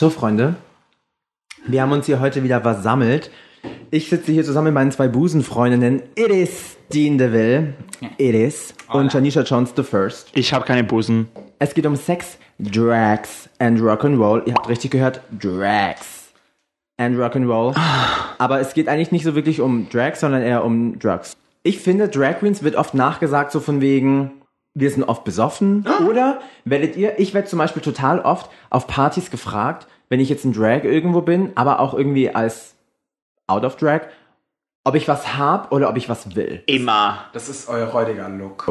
So, Freunde, wir haben uns hier heute wieder versammelt. Ich sitze hier zusammen mit meinen zwei Busenfreundinnen. It is Dean DeVille. It is. Und Janisha Jones the First. Ich habe keine Busen. Es geht um Sex, Drags and Rock'n'Roll. Ihr habt richtig gehört, Drags and Rock'n'Roll. Aber es geht eigentlich nicht so wirklich um Drags, sondern eher um Drugs. Ich finde, Drag Queens wird oft nachgesagt, so von wegen, wir sind oft besoffen. Oder werdet ihr, ich werde zum Beispiel total oft auf Partys gefragt, wenn ich jetzt in Drag irgendwo bin, aber auch irgendwie als out of Drag, ob ich was hab oder ob ich was will. Immer. Das ist euer heutiger Look.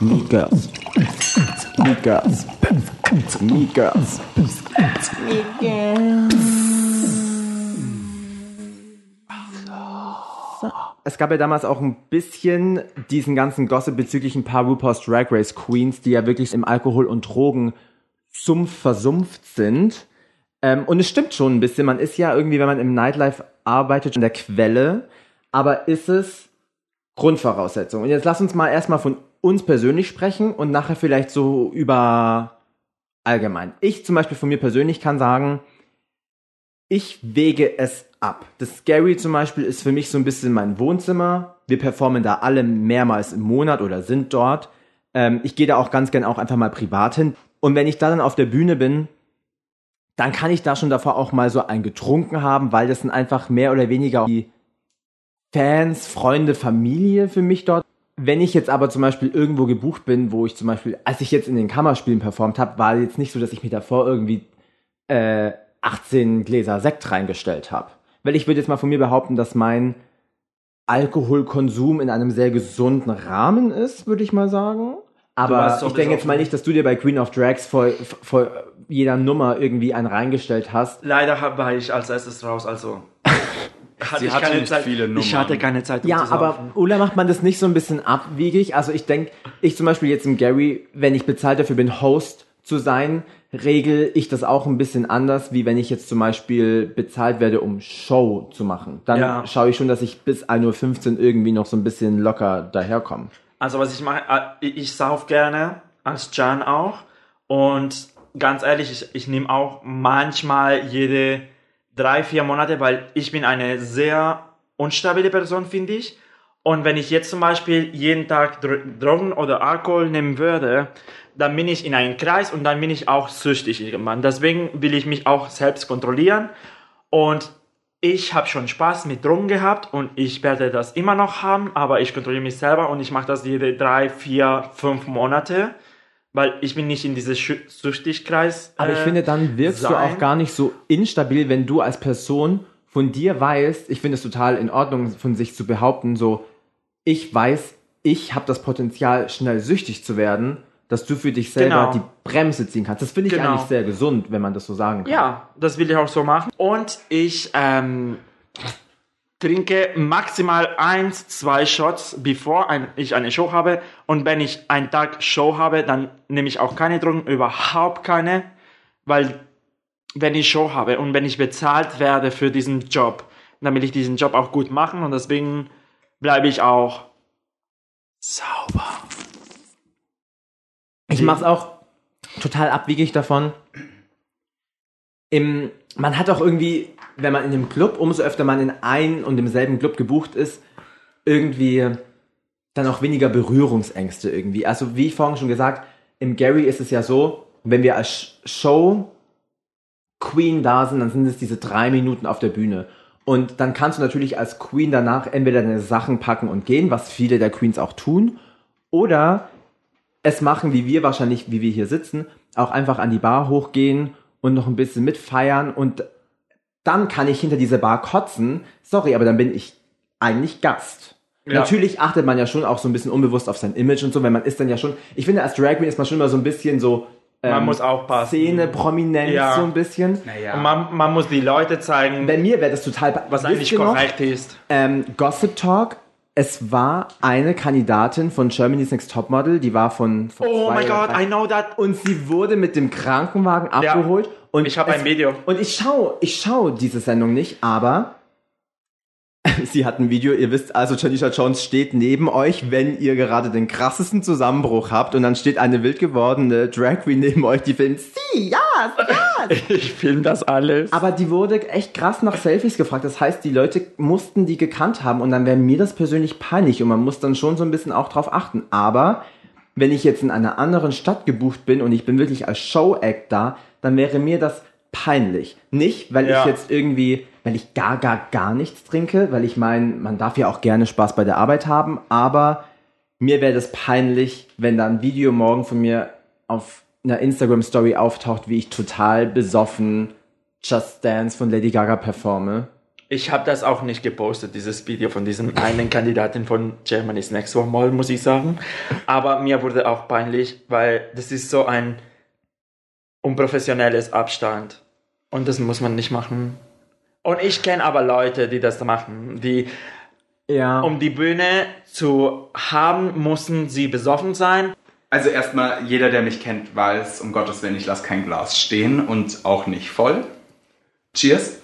Meet Girls. Meet Girls. Meet Girls. Es gab ja damals auch ein bisschen diesen ganzen Gossip bezüglich ein paar RuPaul's Drag Race Queens, die ja wirklich im Alkohol- und Drogensumpf versumpft sind. Ähm, und es stimmt schon ein bisschen. Man ist ja irgendwie, wenn man im Nightlife arbeitet, an der Quelle. Aber ist es Grundvoraussetzung? Und jetzt lass uns mal erstmal von uns persönlich sprechen und nachher vielleicht so über allgemein. Ich zum Beispiel von mir persönlich kann sagen, ich wege es ab. Das Scary zum Beispiel ist für mich so ein bisschen mein Wohnzimmer. Wir performen da alle mehrmals im Monat oder sind dort. Ähm, ich gehe da auch ganz gern auch einfach mal privat hin. Und wenn ich da dann auf der Bühne bin, dann kann ich da schon davor auch mal so ein getrunken haben, weil das sind einfach mehr oder weniger die Fans, Freunde, Familie für mich dort. Wenn ich jetzt aber zum Beispiel irgendwo gebucht bin, wo ich zum Beispiel, als ich jetzt in den Kammerspielen performt habe, war jetzt nicht so, dass ich mir davor irgendwie äh, 18 Gläser Sekt reingestellt habe. Weil ich würde jetzt mal von mir behaupten, dass mein Alkoholkonsum in einem sehr gesunden Rahmen ist, würde ich mal sagen. Aber ich denke jetzt mal nicht, dass du dir bei Queen of Drags vor, vor jeder Nummer irgendwie einen reingestellt hast. Leider war ich als erstes raus, also. hatte Sie ich hatte keine nicht Zeit. viele Ich Nummern. hatte keine Zeit, um Ja, zu aber. Ulla macht man das nicht so ein bisschen abwiegig? Also ich denke, ich zum Beispiel jetzt im Gary, wenn ich bezahlt dafür bin, Host zu sein, regel ich das auch ein bisschen anders, wie wenn ich jetzt zum Beispiel bezahlt werde, um Show zu machen. Dann Ja. schaue ich schon, dass ich bis 1.15 Uhr irgendwie noch so ein bisschen locker daherkomme. Also was ich mache, äh, ich, sauf gerne, als Jan auch. Und ganz ehrlich, ich, ich nehme auch manchmal jede drei, vier Monate, weil ich bin eine sehr unstabile Person, finde ich. Und wenn ich jetzt zum Beispiel jeden Tag Dro Drogen oder Alkohol nehmen würde, dann bin ich in einem Kreis und dann bin ich auch süchtig irgendwann. Deswegen will ich mich auch selbst kontrollieren. Und ich habe schon Spaß mit Drogen gehabt und ich werde das immer noch haben, aber ich kontrolliere mich selber und ich mache das jede drei, vier, fünf Monate, weil ich bin nicht in diesem Schü- Süchtigkreis. Aber ich äh, finde, dann wirkst du sein. auch gar nicht so instabil, wenn du als Person von dir weißt, ich finde es total in Ordnung von sich zu behaupten, so, ich weiß, ich habe das Potenzial, schnell süchtig zu werden, dass du für dich selber Genau. die Bremse ziehen kannst. Das finde ich Genau. eigentlich sehr gesund, wenn man das so sagen kann. Ja, das will ich auch so machen. Und ich ähm, trinke maximal eins, zwei Shots, bevor ein, ich eine Show habe. Und wenn ich einen Tag Show habe, dann nehme ich auch keine Drogen, überhaupt keine, weil wenn ich Show habe und wenn ich bezahlt werde für diesen Job, dann will ich diesen Job auch gut machen und deswegen bleibe ich auch sauber. Ich mache es auch total abwegig davon. Im, man hat auch irgendwie, wenn man in einem Club, umso öfter man in ein und demselben Club gebucht ist, irgendwie dann auch weniger Berührungsängste irgendwie. Also wie ich vorhin schon gesagt, im Gary ist es ja so, wenn wir als Sh- Show Queen da sind, dann sind es diese drei Minuten auf der Bühne. Und dann kannst du natürlich als Queen danach entweder deine Sachen packen und gehen, was viele der Queens auch tun, oder es machen, wie wir wahrscheinlich, wie wir hier sitzen, auch einfach an die Bar hochgehen und noch ein bisschen mitfeiern und dann kann ich hinter diese Bar kotzen. Sorry, aber dann bin ich eigentlich Gast. Ja. Natürlich achtet man ja schon auch so ein bisschen unbewusst auf sein Image und so, weil man ist dann ja schon, ich finde als Drag Queen ist man schon immer so ein bisschen so Man muss aufpassen. Szene, Prominenz Ja. so ein bisschen. Naja. Und man, man muss die Leute zeigen, Bei mir wäre das total was eigentlich ihr noch? korrekt ist. Ähm, Gossip Talk. Es war eine Kandidatin von Germany's Next Topmodel, die war von, von Oh God, drei- I know that. und sie wurde mit dem Krankenwagen abgeholt. Und Ich habe ein Video. Und ich schaue, ich schaue diese Sendung nicht, aber sie hat ein Video, ihr wisst also, Janisha Jones steht neben euch, wenn ihr gerade den krassesten Zusammenbruch habt und dann steht eine wild gewordene Drag Queen neben euch, die filmt, sie, ja, ja. Ich filme das alles. Aber die wurde echt krass nach Selfies gefragt. Das heißt, die Leute mussten die gekannt haben und dann wäre mir das persönlich peinlich und man muss dann schon so ein bisschen auch drauf achten. Aber wenn ich jetzt in einer anderen Stadt gebucht bin und ich bin wirklich als Show-Act da, dann wäre mir das peinlich. Nicht, weil Ja. ich jetzt irgendwie, weil ich gar, gar, gar nichts trinke, weil ich meine, man darf ja auch gerne Spaß bei der Arbeit haben, aber mir wäre das peinlich, wenn da ein Video morgen von mir auf einer Instagram-Story auftaucht, wie ich total besoffen Just Dance von Lady Gaga performe. Ich habe das auch nicht gepostet, dieses Video von diesem einen Kandidatin von Germany's Next Top Model, muss ich sagen. Aber mir wurde auch peinlich, weil das ist so ein unprofessionelles Abstand. Und das muss man nicht machen. Und ich kenne aber Leute, die das machen, die Ja. um die Bühne zu haben, mussten sie besoffen sein. Also erstmal, jeder, der mich kennt, weiß, um Gottes Willen, ich lasse kein Glas stehen und auch nicht voll. Cheers.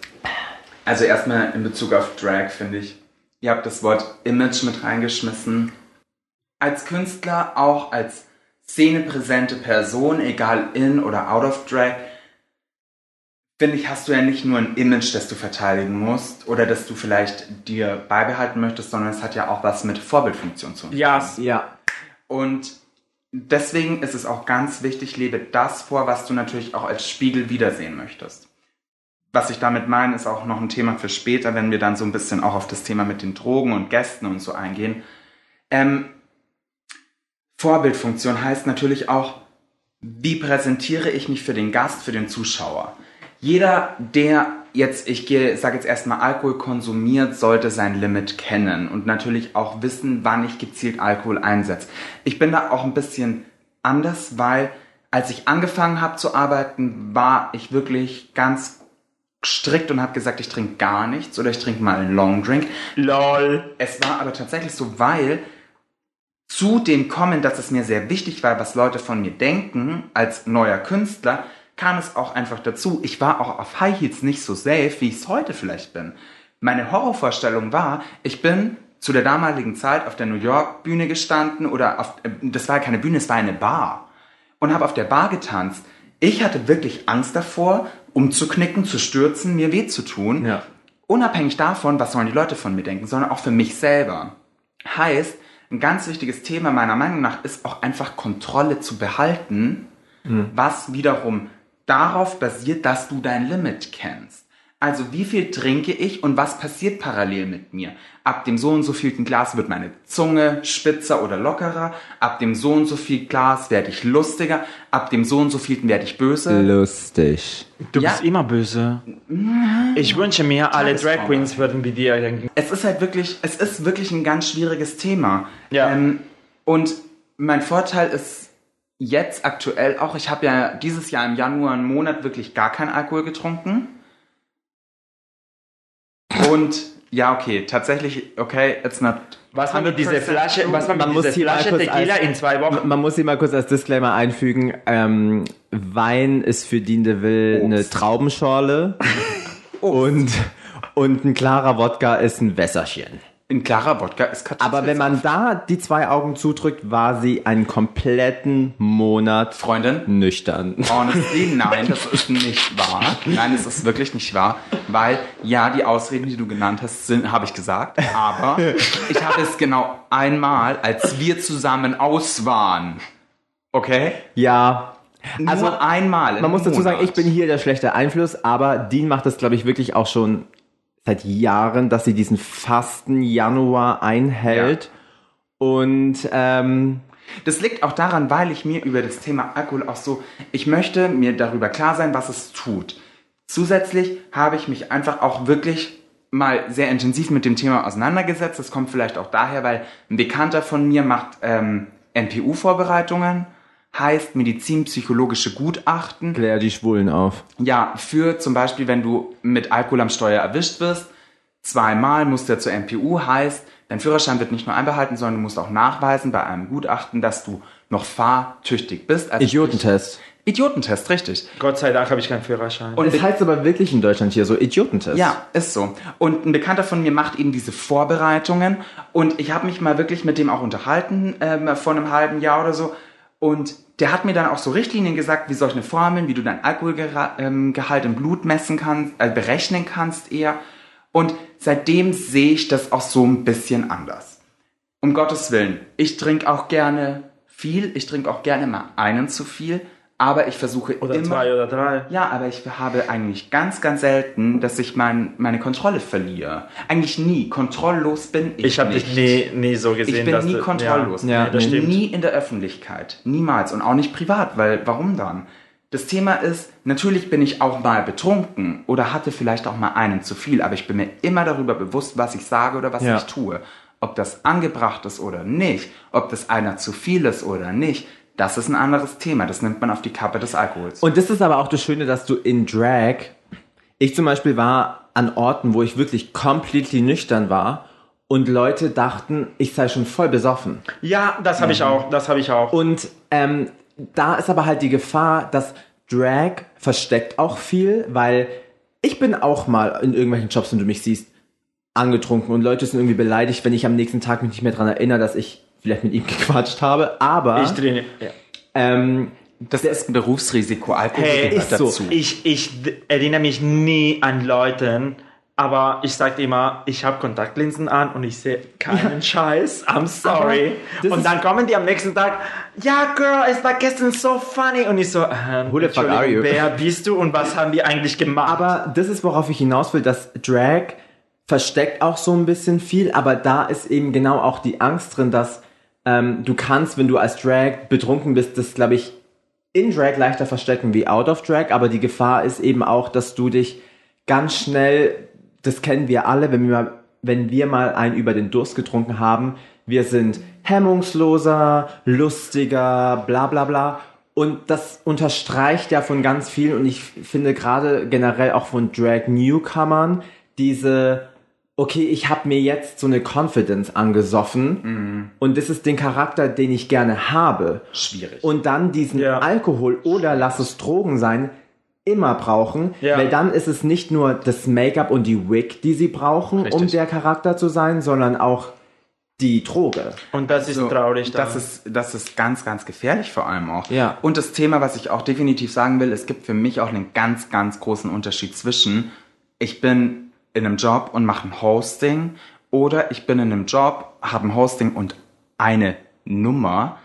Also erstmal in Bezug auf Drag, finde ich, ihr habt das Wort Image mit reingeschmissen. Als Künstler, auch als szenepräsente Person, egal in oder out of Drag, finde ich, hast du ja nicht nur ein Image, das du verteidigen musst oder das du vielleicht dir beibehalten möchtest, sondern es hat ja auch was mit Vorbildfunktion zu tun. Ja, ja. Und deswegen ist es auch ganz wichtig, lebe das vor, was du natürlich auch als Spiegel wiedersehen möchtest. Was ich damit meine, ist auch noch ein Thema für später, wenn wir dann so ein bisschen auch auf das Thema mit den Drogen und Gästen und so eingehen. Ähm, Vorbildfunktion heißt natürlich auch, wie präsentiere ich mich für den Gast, für den Zuschauer. Jeder, der jetzt, ich gehe, sage jetzt erstmal Alkohol konsumiert, sollte sein Limit kennen und natürlich auch wissen, wann ich gezielt Alkohol einsetze. Ich bin da auch ein bisschen anders, weil als ich angefangen habe zu arbeiten, war ich wirklich ganz strikt und habe gesagt, ich trinke gar nichts oder ich trinke mal einen Long Drink. lol. Es war aber tatsächlich so, weil zu dem Kommen, dass es mir sehr wichtig war, was Leute von mir denken, als neuer Künstler, kam es auch einfach dazu. Ich war auch auf High Heels nicht so safe, wie ich es heute vielleicht bin. Meine Horrorvorstellung war, ich bin zu der damaligen Zeit auf der New York Bühne gestanden oder auf, äh, das war keine Bühne, es war eine Bar und habe auf der Bar getanzt. Ich hatte wirklich Angst davor, umzuknicken, zu stürzen, mir weh zu tun. Ja. Unabhängig davon, was sollen die Leute von mir denken, sondern auch für mich selber. Heißt, ein ganz wichtiges Thema meiner Meinung nach ist auch einfach Kontrolle zu behalten, was wiederum darauf basiert, dass du dein Limit kennst. Also wie viel trinke ich und was passiert parallel mit mir? Ab dem so und so vielten Glas wird meine Zunge spitzer oder lockerer. Ab dem so und so viel Glas werde ich lustiger. Ab dem so und so vielten werde ich böse. Lustig. Du Ja. bist immer böse. Ich wünsche mir, alle Drag. Queens würden wie dir denken. es ist halt wirklich, es ist wirklich ein ganz schwieriges Thema. Ja. Ähm, und mein Vorteil ist jetzt aktuell auch, ich habe ja dieses Jahr im Januar einen Monat wirklich gar keinen Alkohol getrunken. Und ja, okay, tatsächlich, okay, it's not. Was war mit dieser 100% Flasche, was war Man mit muss dieser Flasche Tequila als- in zwei Wochen? Man muss hier mal kurz als Disclaimer einfügen, ähm, Wein ist für Dean DeVille eine. Traubenschorle und, und ein klarer Wodka ist ein Wässerchen. Ein klarer Wodka ist Kartoffel. Aber wenn man da die zwei Augen zudrückt, war sie einen kompletten Monat Freundin, nüchtern. Honestly, nein, das ist nicht wahr. Nein, es ist wirklich nicht wahr, weil ja, die Ausreden, die du genannt hast, sind, habe ich gesagt, aber ich habe es genau einmal, als wir zusammen aus waren. Okay? Ja, also Nur einmal. im man muss dazu sagen, Monat. ich bin hier der schlechte Einfluss, aber Dean macht das, glaube ich, wirklich auch schon seit Jahren, dass sie diesen Fasten Januar einhält. Und ähm, Das liegt auch daran, weil ich mir über das Thema Alkohol auch so, ich möchte mir darüber klar sein, was es tut. Zusätzlich habe ich mich einfach auch wirklich mal sehr intensiv mit dem Thema auseinandergesetzt. Das kommt vielleicht auch daher, weil ein Bekannter von mir macht ähm, NPU-Vorbereitungen, heißt medizinpsychologische Gutachten. klär die Schwulen auf. Ja, für zum Beispiel, wenn du mit Alkohol am Steuer erwischt wirst, zweimal musst du ja zur MPU, heißt, dein Führerschein wird nicht nur einbehalten, sondern du musst auch nachweisen bei einem Gutachten, dass du noch fahrtüchtig bist. Also Idiotentest. Idiotentest, richtig. Gott sei Dank habe ich keinen Führerschein. Und Das heißt aber wirklich in Deutschland hier so Idiotentest. Ja, ist so. Und ein Bekannter von mir macht eben diese Vorbereitungen und ich habe mich mal wirklich mit dem auch unterhalten ähm, vor einem halben Jahr oder so und der hat mir dann auch so Richtlinien gesagt, wie solche Formeln, wie du dein Alkoholgehalt ähm, im Blut messen kannst, äh, berechnen kannst eher. Und seitdem sehe ich das auch so ein bisschen anders. Um Gottes Willen, ich trinke auch gerne viel, ich trinke auch gerne mal einen zu viel, aber ich versuche oder immer zwei oder drei. ja, aber ich habe eigentlich ganz, ganz selten, dass ich mein, meine Kontrolle verliere. Eigentlich nie. Kontrolllos bin ich Ich habe dich nie, nie so gesehen. Ich bin dass nie du- kontrolllos. Ja, Ja, das stimmt. Nie in der Öffentlichkeit. Niemals. Und auch nicht privat, weil warum dann? Das Thema ist, natürlich bin ich auch mal betrunken oder hatte vielleicht auch mal einen zu viel, aber ich bin mir immer darüber bewusst, was ich sage oder was Ja. ich tue. Ob das angebracht ist oder nicht, ob das einer zu viel ist oder nicht, das ist ein anderes Thema. Das nimmt man auf die Kappe des Alkohols. Und das ist aber auch das Schöne, dass du in Drag, ich zum Beispiel war an Orten, wo ich wirklich completely nüchtern war und Leute dachten, ich sei schon voll besoffen. Ja, das habe ich auch. Das habe ich auch. Und ähm, da ist aber halt die Gefahr, dass Drag versteckt auch viel, weil ich bin auch mal in irgendwelchen Jobs, wenn du mich siehst, angetrunken und Leute sind irgendwie beleidigt, wenn ich am nächsten Tag mich nicht mehr dran erinnere, dass ich vielleicht mit ihm gequatscht habe. Aber ich trainiere. Ja. ähm, Das ist ein Berufsrisiko. Alkohol Hey, gehört ist so. dazu. Ich, ich erinnere mich nie an Leuten, aber ich sage immer, ich habe Kontaktlinsen an und ich sehe keinen Scheiß. I'm sorry. Und dann kommen die am nächsten Tag, ja, Girl, es war gestern so funny. Und ich so, ähm, Who the fuck are you? wer bist du und was haben wir eigentlich gemacht? Aber das ist, worauf ich hinaus will, dass Drag versteckt auch so ein bisschen viel, aber da ist eben genau auch die Angst drin, dass ähm, du kannst, wenn du als Drag betrunken bist, das glaube ich in Drag leichter verstecken wie out of Drag, aber die Gefahr ist eben auch, dass du dich ganz schnell, das kennen wir alle, wenn wir mal, wenn wir mal einen über den Durst getrunken haben, wir sind hemmungsloser, lustiger, bla bla bla. Und das unterstreicht ja von ganz vielen und ich finde gerade generell auch von Drag Newcomern diese, okay, ich habe mir jetzt so eine Confidence angesoffen und das ist den Charakter, den ich gerne habe. Schwierig. Und dann diesen Ja. Alkohol oder lass es Drogen sein, immer brauchen, Ja. weil dann ist es nicht nur das Make-up und die Wig, die sie brauchen, um Richtig. der Charakter zu sein, sondern auch die Droge. und das ist So, traurig. Das ist, das ist ganz, ganz gefährlich vor allem auch. Ja. Und das Thema, was ich auch definitiv sagen will, es gibt für mich auch einen ganz, ganz großen Unterschied zwischen, ich bin in einem Job und mache ein Hosting oder ich bin in einem Job, habe ein Hosting und eine Nummer,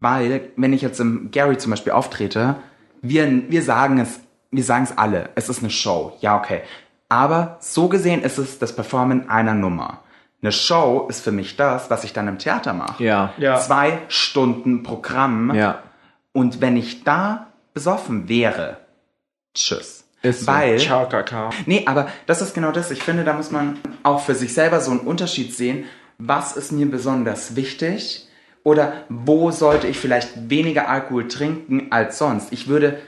weil wenn ich jetzt im Gary zum Beispiel auftrete, wir, wir sagen es, wir sagen es alle, es ist eine Show, ja okay. Aber so gesehen ist es das Performen einer Nummer. Eine Show ist für mich das, was ich dann im Theater mache. Ja. Ja. Zwei Stunden Programm. Ja. Und wenn ich da besoffen wäre, tschüss. Ist so. Weil, Ciao, Kakao. nee, aber das ist genau das. Ich finde, da muss man auch für sich selber so einen Unterschied sehen. Was ist mir besonders wichtig? Oder wo sollte ich vielleicht weniger Alkohol trinken als sonst? Ich würde,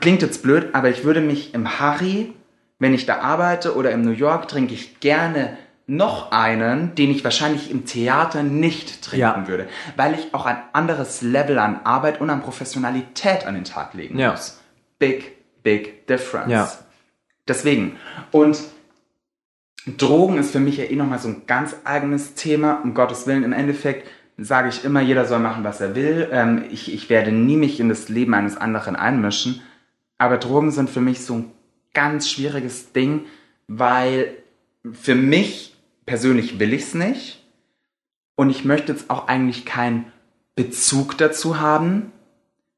klingt jetzt blöd, aber ich würde mich im Harry, wenn ich da arbeite oder im New York, trinke ich gerne noch einen, den ich wahrscheinlich im Theater nicht trinken Ja. würde, weil ich auch ein anderes Level an Arbeit und an Professionalität an den Tag legen Ja. muss. Big, big difference. Ja. Deswegen. Und Drogen ist für mich ja eh nochmal so ein ganz eigenes Thema. Um Gottes Willen, im Endeffekt sage ich immer, jeder soll machen, was er will. Ähm, ich, ich werde nie mich in das Leben eines anderen einmischen. Aber Drogen sind für mich so ein ganz schwieriges Ding, weil für mich persönlich will ich es nicht. Und ich möchte jetzt auch eigentlich keinen Bezug dazu haben.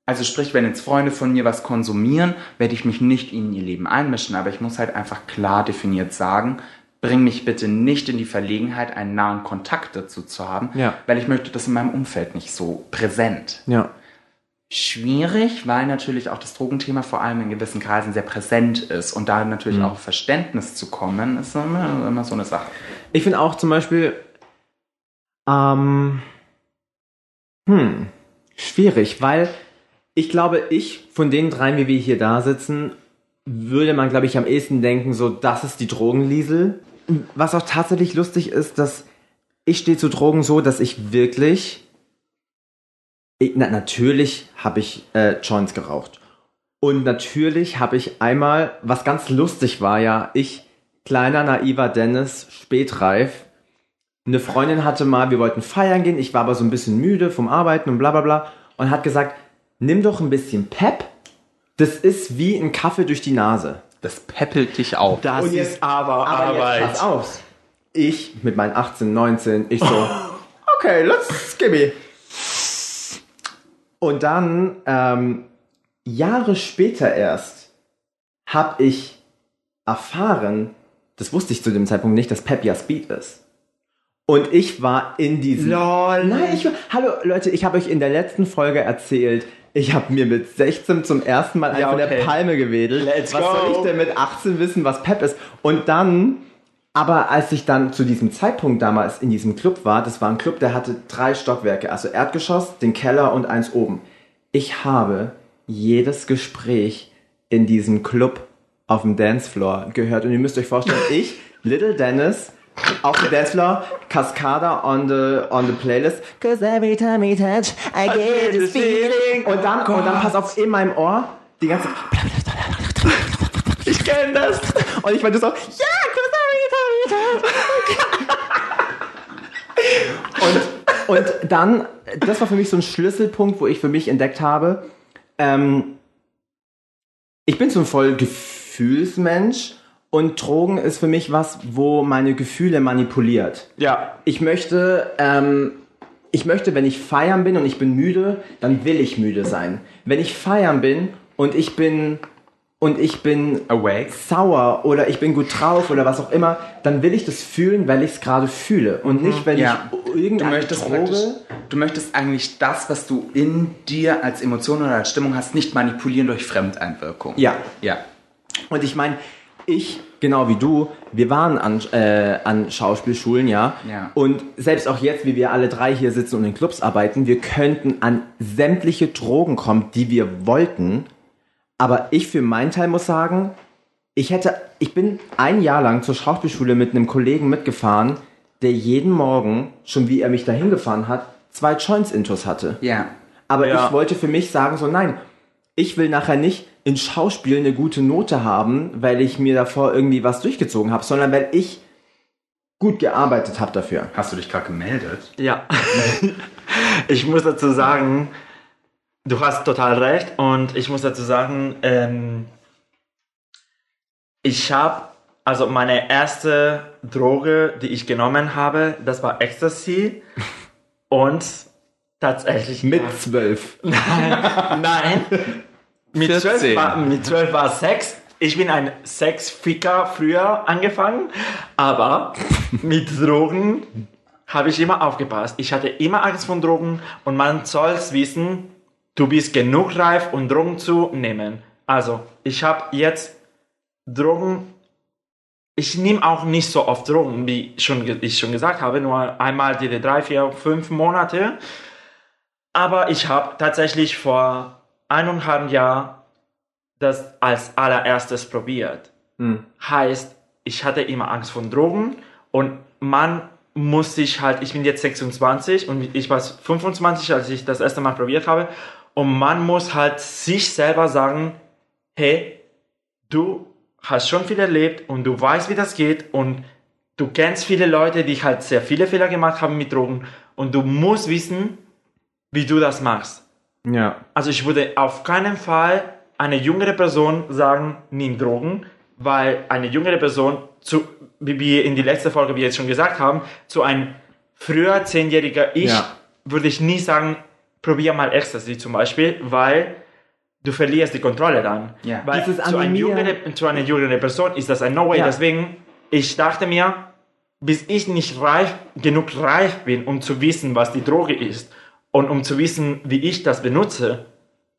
Also sprich, wenn jetzt Freunde von mir was konsumieren, werde ich mich nicht in ihr Leben einmischen, aber ich muss halt einfach klar definiert sagen, bring mich bitte nicht in die Verlegenheit, einen nahen Kontakt dazu zu haben, Ja. weil ich möchte das in meinem Umfeld nicht so präsent. Ja. Schwierig, weil natürlich auch das Drogenthema vor allem in gewissen Kreisen sehr präsent ist und da natürlich auch auf Verständnis zu kommen, ist immer, immer so eine Sache. Ich finde auch zum Beispiel, ähm, hm, schwierig, weil ich glaube, ich von den dreien, wie wir hier da sitzen, würde man, glaube ich, am ehesten denken, so, das ist die Drogenliesel. Was auch tatsächlich lustig ist, dass ich stehe zu Drogen so, dass ich wirklich, ich, na, natürlich habe ich äh, Joints geraucht. Und natürlich habe ich einmal, was ganz lustig war ja, ich, kleiner naiver Dennis, spätreif, eine Freundin hatte mal, wir wollten feiern gehen, ich war aber so ein bisschen müde vom Arbeiten und bla bla bla und hat gesagt, nimm doch ein bisschen Pep, das ist wie ein Kaffee durch die Nase. Das peppelt dich auf. Das Und jetzt- ist aber, Aber Arbeit. jetzt pass auf. Ich mit meinen 18, 19, ich so, okay, let's gimme. Und dann, ähm, Jahre später erst, habe ich erfahren, das wusste ich zu dem Zeitpunkt nicht, dass Pep ja Speed ist. Und ich war in diesem... Lol. Nein, ich war, hallo Leute, ich habe euch in der letzten Folge erzählt, ich habe mir mit 16 zum ersten Mal Ja, einfach okay. der Palme gewedelt. Let's was go. soll ich denn mit 18 wissen, was Pep ist? Und dann, aber als ich dann zu diesem Zeitpunkt damals in diesem Club war, das war ein Club, der hatte drei Stockwerke, also Erdgeschoss, den Keller und eins oben. Ich habe jedes Gespräch in diesem Club auf dem Dancefloor gehört und ihr müsst euch vorstellen, ich, Little Dennis, auf dem Dancefloor, Cascada on the, on the playlist. Cause every time we touch, I get this feeling. Und dann, und dann pass auf, in meinem Ohr, die ganze Ich kenne das. Und ich meinte so, ja, cause every time we touch. Und, und dann, das war für mich so ein Schlüsselpunkt, wo ich für mich entdeckt habe, ähm, ich bin so ein voll Gefühlsmensch und Drogen ist für mich was, wo meine Gefühle manipuliert. Ja. Ich möchte, ähm, ich möchte, wenn ich feiern bin und ich bin müde, dann will ich müde sein. Wenn ich feiern bin und ich bin und ich bin Awake. sauer oder ich bin gut drauf oder was auch immer, dann will ich das fühlen, weil ich es gerade fühle und nicht, wenn Ja. ich Du irgendeine möchtest, praktisch, Droge. du möchtest eigentlich das, was du in dir als Emotion oder als Stimmung hast, nicht manipulieren durch Fremdeinwirkung. Ja. Ja. Und ich meine, ich, genau wie du, wir waren an, äh, an Schauspielschulen, ja. Ja. Und selbst auch jetzt, wie wir alle drei hier sitzen und in Clubs arbeiten, wir könnten an sämtliche Drogen kommen, die wir wollten. Aber ich für meinen Teil muss sagen, ich hätte, ich bin ein Jahr lang zur Schauspielschule mit einem Kollegen mitgefahren, der jeden Morgen, schon wie er mich dahin gefahren hat, zwei Joints-Intos hatte. Ja. Aber Ja. ich wollte für mich sagen, so nein, ich will nachher nicht in Schauspiel eine gute Note haben, weil ich mir davor irgendwie was durchgezogen habe, sondern weil ich gut gearbeitet habe dafür. Hast du dich gerade gemeldet? Ja. ich muss dazu sagen, du hast total recht und ich muss dazu sagen, ähm, ich habe, also meine erste Droge, die ich genommen habe, das war Ecstasy und tatsächlich Mit zwölf. Nein. Mit 12, 14. war, mit 12 war Sex. Ich bin ein Sexficker früher angefangen, aber mit Drogen habe ich immer aufgepasst. Ich hatte immer Angst von Drogen und man soll wissen, du bist genug reif, um Drogen zu nehmen. Also, ich habe jetzt Drogen. Ich nehme auch nicht so oft Drogen, wie schon, ge- ich schon gesagt habe, nur einmal jede drei, vier, fünf Monate. Aber ich habe tatsächlich vor eineinhalb Jahren das als allererstes probiert. Heißt, ich hatte immer Angst vor Drogen und man muss sich halt, ich bin jetzt 26 und ich war 25, als ich das erste Mal probiert habe und man muss halt sich selber sagen, hey, du hast schon viel erlebt und du weißt, wie das geht und du kennst viele Leute, die halt sehr viele Fehler gemacht haben mit Drogen und du musst wissen, wie du das machst. Ja. Also ich würde auf keinen Fall eine jüngere Person sagen, nimm Drogen, weil eine jüngere Person, zu, wie wir in die letzte Folge, wie wir jetzt schon gesagt haben, zu einem früher zehnjähriger Ich, Ja. würde ich nie sagen, probier mal Ecstasy zum Beispiel, weil du verlierst die Kontrolle dann. Ja. Weil Dieses zu, einer Animieren- jüngere, zu einer jüngeren Person ist das ein No-Way. Ja. Deswegen, ich dachte mir, bis ich nicht reif, genug reif bin, um zu wissen, was die Droge ist und um zu wissen, wie ich das benutze,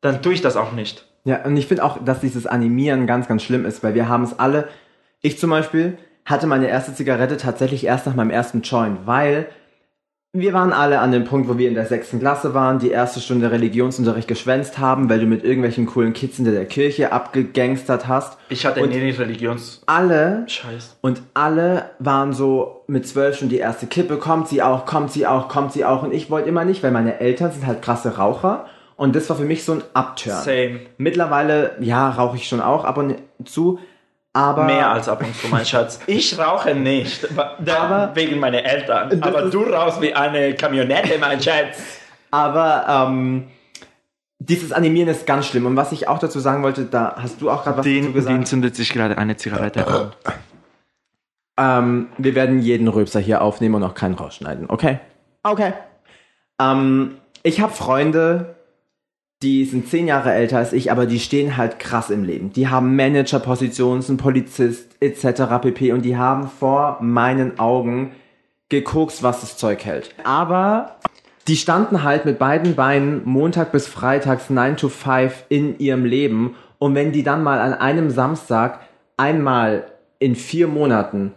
dann tue ich das auch nicht. Ja, und ich finde auch, dass dieses Animieren ganz, ganz schlimm ist, weil wir haben es alle. Ich zum Beispiel hatte meine erste Zigarette tatsächlich erst nach meinem ersten Joint, weil wir waren alle an dem Punkt, wo wir in der sechsten Klasse waren, die erste Stunde Religionsunterricht geschwänzt haben, weil du mit irgendwelchen coolen Kids in der Kirche abgegangstert hast. Ich hatte Und nie Religions... Alle Scheiß. und alle waren so mit zwölf schon die erste Kippe, kommt sie auch, kommt sie auch, kommt sie auch. Und ich wollte immer nicht, weil meine Eltern sind halt krasse Raucher. Und das war für mich so ein Upturn. Same. Mittlerweile, ja, rauche ich schon auch ab und zu. Aber Mehr als ab und zu, mein Schatz. Ich rauche nicht, Aber- wegen meiner Eltern. Aber du rauchst wie eine Kamionette, mein Schatz. Aber ähm, dieses Animieren ist ganz schlimm. Und was ich auch dazu sagen wollte, da hast du auch gerade was dazu gesagt. zündet sich gerade eine Zigarette an. Ähm, wir werden jeden Röpser hier aufnehmen und auch keinen rausschneiden. Okay? Okay. Ähm, ich habe Freunde, die sind zehn Jahre älter als ich, aber die stehen halt krass im Leben. Die haben Managerpositionen, sind Polizist etc. pp. Und die haben vor meinen Augen gekokst, was das Zeug hält. Aber die standen halt mit beiden Beinen Montag bis Freitags 9 to 5 in ihrem Leben. Und wenn die dann mal an einem Samstag einmal in vier Monaten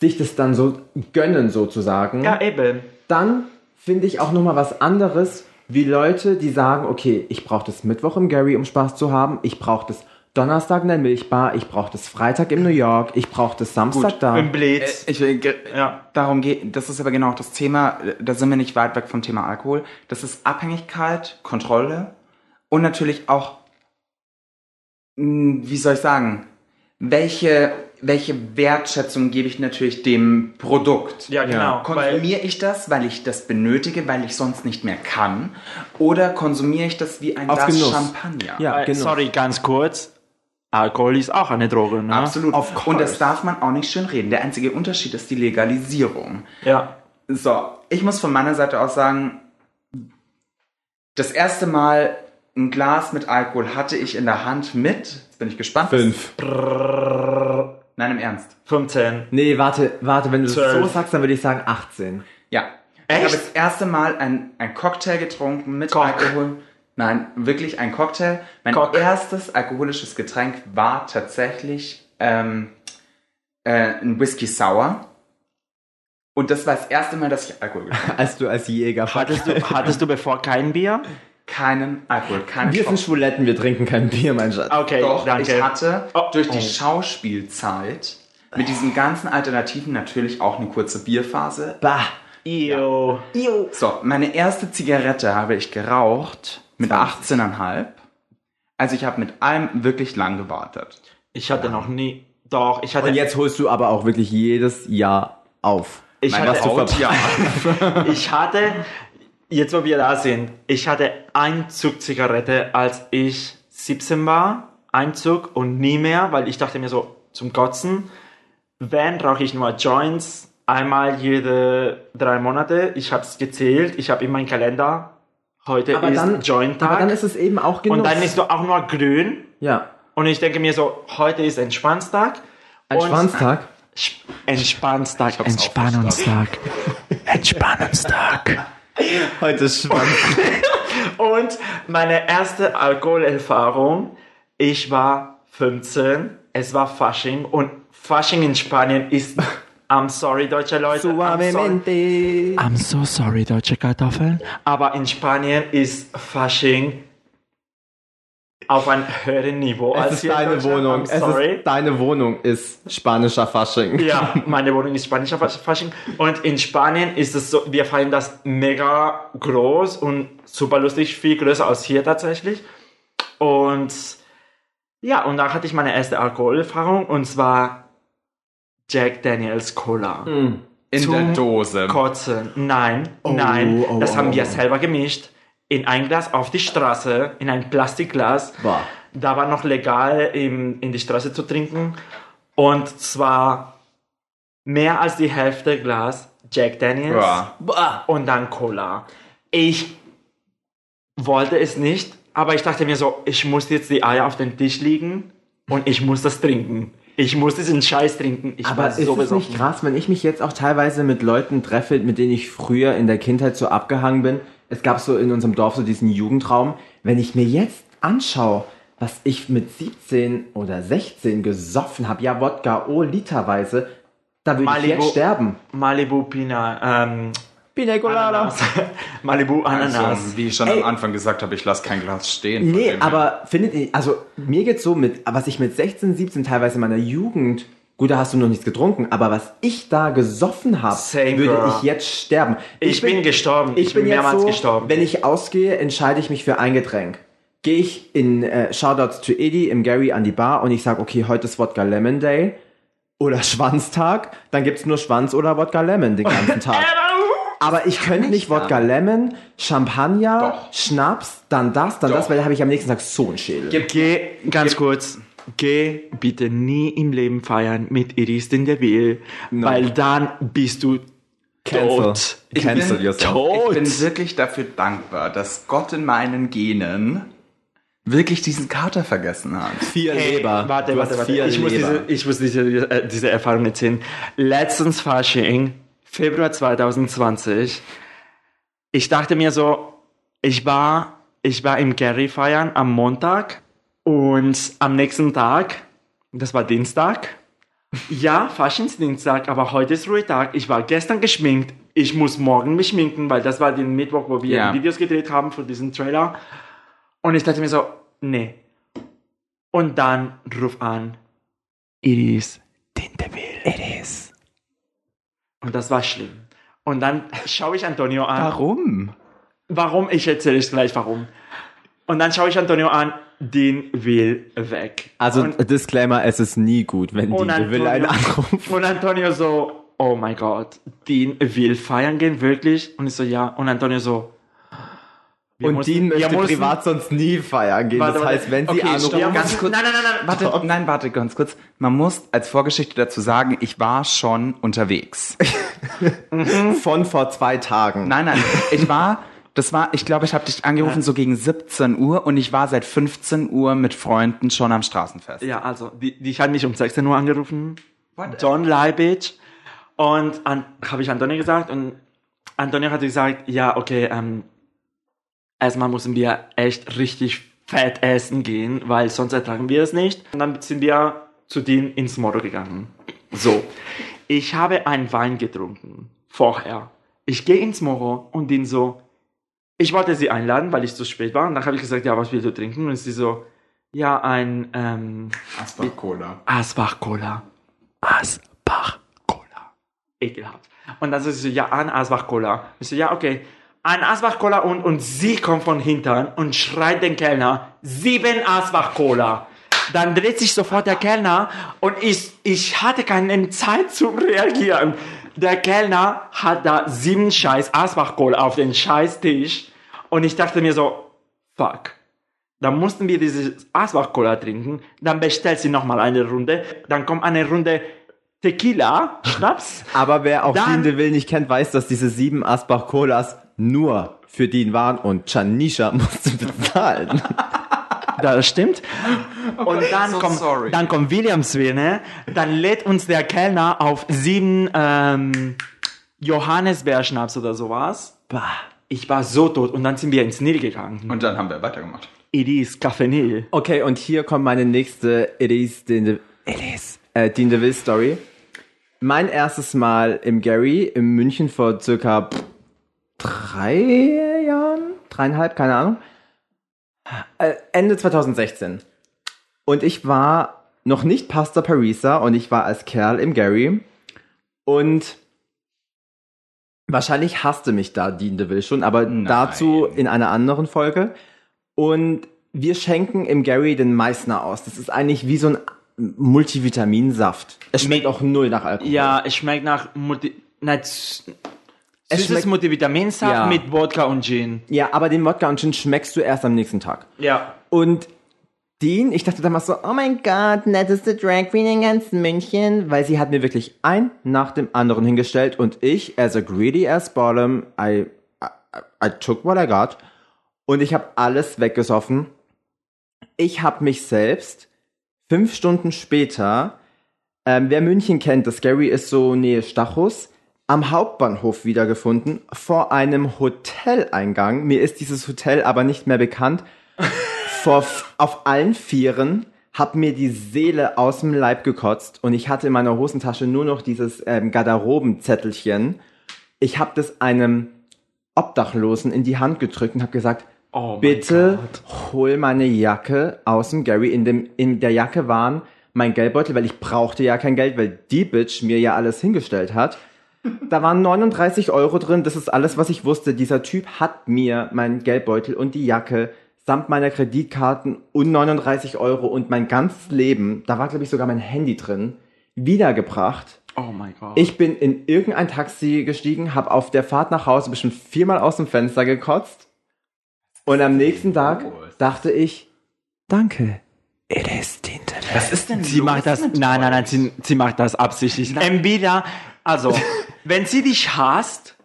sich das dann so gönnen sozusagen, Ja, eben. dann finde ich auch nochmal was anderes, wie Leute, die sagen, okay, ich brauche das Mittwoch im Gary, um Spaß zu haben, ich brauche das Donnerstag in der Milchbar, ich brauche das Freitag im New York, ich brauche das Samstag Gut, da. Im Blitz. Äh, Ich ge- Ja. darum geht, das ist aber genau auch das Thema, äh, da sind wir nicht weit weg vom Thema Alkohol. Das ist Abhängigkeit, Kontrolle und natürlich auch, mh, wie soll ich sagen, welche, welche Wertschätzung gebe ich natürlich dem Produkt? Ja, genau. Konsumiere ich das, weil ich das benötige, weil ich sonst nicht mehr kann? Oder konsumiere ich das wie ein Glas Genuss. Champagner? Ja, äh, genau. sorry, ganz kurz. Alkohol ist auch eine Droge, ne? Absolut. Und das darf man auch nicht schön reden. Der einzige Unterschied ist die Legalisierung. Ja. So, ich muss von meiner Seite aus sagen, das erste Mal ein Glas mit Alkohol hatte ich in der Hand mit, jetzt bin ich gespannt. Fünf. Nein, im Ernst. 15. Nee, warte, warte, wenn du das Zwölf. so sagst, dann würde ich sagen 18. Ja. Echt? Ich habe das erste Mal ein, ein Cocktail getrunken mit Cock. Alkohol. Nein, wirklich ein Cocktail. Mein Cock. erstes alkoholisches Getränk war tatsächlich ähm, äh, ein Whisky Sour. Und das war das erste Mal, dass ich Alkohol getrunken habe. Als du als Jäger Hattest du, hattest du bevor kein Bier? Keinen Alkohol, keinen Wir sind. Schwuletten, wir trinken kein Bier, mein Schatz. Okay, Doch, danke. ich hatte Oh, durch die oh. Schauspielzeit mit diesen ganzen Alternativen natürlich auch eine kurze Bierphase. Bah. Io. So, meine erste Zigarette habe ich geraucht mit 18,5. Also ich habe mit allem wirklich lang gewartet. Ich hatte noch nie. Doch, ich hatte. Und jetzt holst du aber auch wirklich jedes Jahr auf. ich Meine hatte, Haut, ja. ich hatte, jetzt wo wir da sind, ich hatte ein Zug Zigarette, als ich 17 war. Ein Zug und nie mehr, weil ich dachte mir so, zum Kotzen, wenn rauche ich nur Joints, einmal jede drei Monate. Ich habe es gezählt, ich habe in meinem Kalender, heute Aber ist dann, Joint-Tag. aber dann ist es eben auch Genuss. und dann ist du auch nur grün. ja. Und ich denke mir so, heute ist. Sp- Entspannungstag, hab's Entspannungstag, Entspannungstag. Heute ist Schwanz. Und meine erste Alkoholerfahrung, ich war 15, es war Fasching und Fasching in Spanien ist, I'm sorry, deutsche Leute, I'm sorry, Suavemente. I'm so sorry, deutsche Kartoffeln, aber in Spanien ist Fasching auf einem höheren Niveau Es als ist deine. Wohnung. I'm Es sorry. ist, deine Wohnung ist spanischer Fasching. Ja, meine Wohnung ist spanischer Fas- Fasching. Und in Spanien ist es so, wir feiern das mega groß und super lustig, viel größer als hier tatsächlich. Und ja, und da hatte ich meine erste Alkoholerfahrung und zwar Jack Daniels Cola. Hm. In der Dose. Kotzen. Nein, nein, oh, das oh, haben wir oh. selber gemischt. In ein Glas auf die Straße, in ein Plastikglas. Boah. Da war noch legal, in, in die Straße zu trinken. Und zwar mehr als die Hälfte Glas Jack Daniels. Boah. und dann Cola. Ich wollte es nicht, aber ich dachte mir so, ich muss jetzt die Eier auf den Tisch liegen und ich muss das trinken. Ich muss diesen Scheiß trinken. Ich Aber war ist so es besoffen. nicht krass, wenn ich mich jetzt auch teilweise mit Leuten treffe, mit denen ich früher in der Kindheit so abgehangen bin? Es gab so in unserem Dorf so diesen Jugendraum. Wenn ich mir jetzt anschaue, was ich mit 17 oder 16 gesoffen habe, ja Wodka, oh literweise, da würde ich jetzt sterben. Malibu Pina, ähm, Pina Colada. Ananas. Malibu Ananas. Also, wie ich schon Ey. am Anfang gesagt habe, ich lasse kein Glas stehen. Nee, aber findet ihr, also mir geht's so mit, was ich mit 16, 17 teilweise in meiner Jugend, gut, da hast du noch nichts getrunken, aber was ich da gesoffen habe, würde ich jetzt sterben. Ich bin gestorben. Ich, Ich bin bin jetzt mehrmals so, gestorben. wenn ich ausgehe, entscheide ich mich für ein Getränk. Gehe ich in äh, Shoutouts to Eddie im Gary an die Bar und ich sage, okay, heute ist Wodka Lemon Day oder Schwanztag, dann gibt's nur Schwanz oder Wodka Lemon den ganzen Tag. Aber ich könnte nicht Wodka Lemon, Champagner, Doch. Schnaps, dann das, dann das, Doch. weil da habe ich am nächsten Tag so einen Schädel. Geh, ganz kurz, geh bitte nie im Leben feiern mit Iris in der Will, weil dann bist du tot. Ich Cancel bin, yourself. ich bin wirklich dafür dankbar, dass Gott in meinen Genen wirklich diesen Kater vergessen hat. Vier Leber. Warte, warte, warte. Vier Ich muss, diese, ich muss diese, äh, diese Erfahrung erzählen. Letztens Fasching, Februar 2020. Ich dachte mir so, ich war, ich war im Gary feiern am Montag und am nächsten Tag, das war Dienstag. Ja, Faschingsdienstag, aber heute ist Ruhetag. Ich war gestern geschminkt. Ich muss morgen mich schminken, weil das war den Mittwoch, wo wir Ja. Videos gedreht haben für diesen Trailer. Und ich dachte mir so, nee. Und dann ruf an, Iris Tinteville. Iris. Und das war schlimm. Und dann schaue ich Antonio an. Warum? Warum? Ich erzähle es gleich warum. Und dann schaue ich Antonio an, den will weg. Also und, Disclaimer, es ist nie gut, wenn die will einen anrufen. und Antonio so, oh mein Gott, Dean will feiern gehen, wirklich? Und ich so, ja. Und Antonio so, wir Und mussten- Dean möchte mussten- privat sonst nie feiern gehen. Warte, das heißt, wenn sie Okay, anrufen, stopp, ganz kurz. Nein, nein, nein, nein. Warte, nein, warte, ganz kurz. Man muss als Vorgeschichte dazu sagen, ich war schon unterwegs. von vor zwei Tagen. Nein, nein, ich war, das war, ich glaube, ich habe dich angerufen so gegen 17 Uhr und ich war seit 15 Uhr mit Freunden schon am Straßenfest. Ja, also, die, die hat mich um 16 Uhr angerufen. John Leibich. Und an, habe ich Antonio gesagt und Antonio hat gesagt, ja, okay, ähm, erstmal müssen wir echt richtig fett essen gehen, weil sonst ertragen wir es nicht. Und dann sind wir zu denen ins Motto gegangen. So, ich habe einen Wein getrunken vorher. Ich gehe ins Moro und den so, ich wollte sie einladen, weil ich zu spät war. Und dann habe ich gesagt, ja, was willst du trinken? Und sie so, ja, ein ähm, Asbach Cola. Asbach Cola. Asbach Cola. Ekelhaft. Und dann sagt sie so, ja, ein Asbach Cola. Ich so, ja, okay. Ein Asbach Cola und, und sie kommt von hinten und schreit den Kellner, sieben Asbach Cola. Dann dreht sich sofort der Kellner und ich, ich hatte keine Zeit zu reagieren. Der Kellner hat da sieben scheiß Asbach Cola auf den scheiß Tisch und ich dachte mir so, fuck. Dann mussten wir dieses Asbach Cola trinken. Dann bestellt sie nochmal eine Runde. Dann kommt eine Runde Tequila, Schnaps. Aber wer auch Dann- DeVille nicht kennt, weiß, dass diese sieben Asbach Colas nur für Dean waren und Chanisha musste bezahlen. Das stimmt. Und dann so kommt, sorry. dann kommt Williamswilne. Dann lädt uns der Kellner auf sieben ähm, Johannisbeerschnaps oder sowas. Bah, ich war so tot. Und dann sind wir ins Nil gegangen. Und dann haben wir weitergemacht. Edis Café Nil. Okay, und hier kommt meine nächste It is Dean, It is. Äh, Dean DeVille Story. Mein erstes Mal im Gary in München vor circa drei Jahren, dreieinhalb, keine Ahnung. Äh, Ende 2016. Und ich war noch nicht Pastor Parisa und ich war als Kerl im Gary. Und wahrscheinlich hasste mich da Dean DeVille schon, aber Nein. dazu in einer anderen Folge. Und wir schenken im Gary den Meißner aus. Das ist eigentlich wie so ein Multivitaminsaft. Es schmeckt auch null nach Alkohol. Ja, es schmeckt nach Multi... Es süßes Multivitaminsaft Ja. mit Wodka und Gin. Ja, aber den Wodka und Gin schmeckst du erst am nächsten Tag. Ja. Und den, ich dachte damals so, oh mein Gott, netteste Drag Queen in ganz München, weil sie hat mir wirklich ein nach dem anderen hingestellt und ich, as a greedy as bottom, I, I, I took what I got und ich habe alles weggesoffen. Ich habe mich selbst fünf Stunden später, ähm, wer München kennt, das Gary ist so Nähe Stachus, am Hauptbahnhof wiedergefunden, vor einem Hoteleingang. Mir ist dieses Hotel aber nicht mehr bekannt vor, auf allen Vieren, hab mir die Seele aus dem Leib gekotzt und ich hatte in meiner Hosentasche nur noch dieses ähm, Garderobenzettelchen Ich habe das einem Obdachlosen in die Hand gedrückt und habe gesagt, Oh bitte Gott. hol meine Jacke aus dem Gary. In, dem, in der Jacke waren mein Geldbeutel, weil ich brauchte ja kein Geld, weil die Bitch mir ja alles hingestellt hat. Da waren 39 Euro drin, das ist alles, was ich wusste. Dieser Typ hat mir meinen Geldbeutel und die Jacke samt meiner Kreditkarten und 39 Euro und mein ganzes Leben, da war glaube ich sogar mein Handy drin, wiedergebracht. Oh mein Gott. Ich bin in irgendein Taxi gestiegen, habe auf der Fahrt nach Hause bestimmt viermal aus dem Fenster gekotzt. Und am nächsten Tag dachte ich, danke, it is. Was ist denn Sie los macht das, mit nein, nein, nein, sie, sie macht das absichtlich. Entweder, also, wenn sie dich hasst,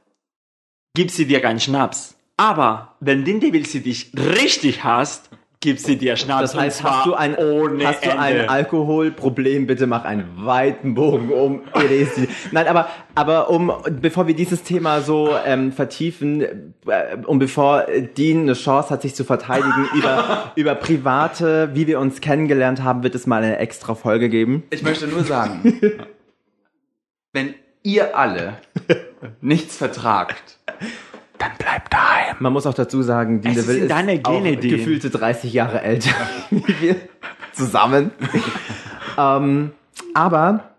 gibt sie dir keinen Schnaps. Aber wenn Dindy will sie dich richtig hasst, gibt sie dir Schnaps. Das heißt, und zwar hast du ein, ohne hast du ein Ende. Alkoholproblem, bitte mach einen weiten Bogen um. Nein, aber, aber um, bevor wir dieses Thema so ähm, vertiefen, äh, und bevor Dean eine Chance hat, sich zu verteidigen über, über private, wie wir uns kennengelernt haben, wird es mal eine extra Folge geben. Ich möchte nur sagen, wenn ihr alle nichts vertragt, dann bleibt daheim. Man muss auch dazu sagen, Dean Es DeVille sind ist deine Gene, auch Dean. gefühlte 30 Jahre älter wie wir zusammen. ähm, aber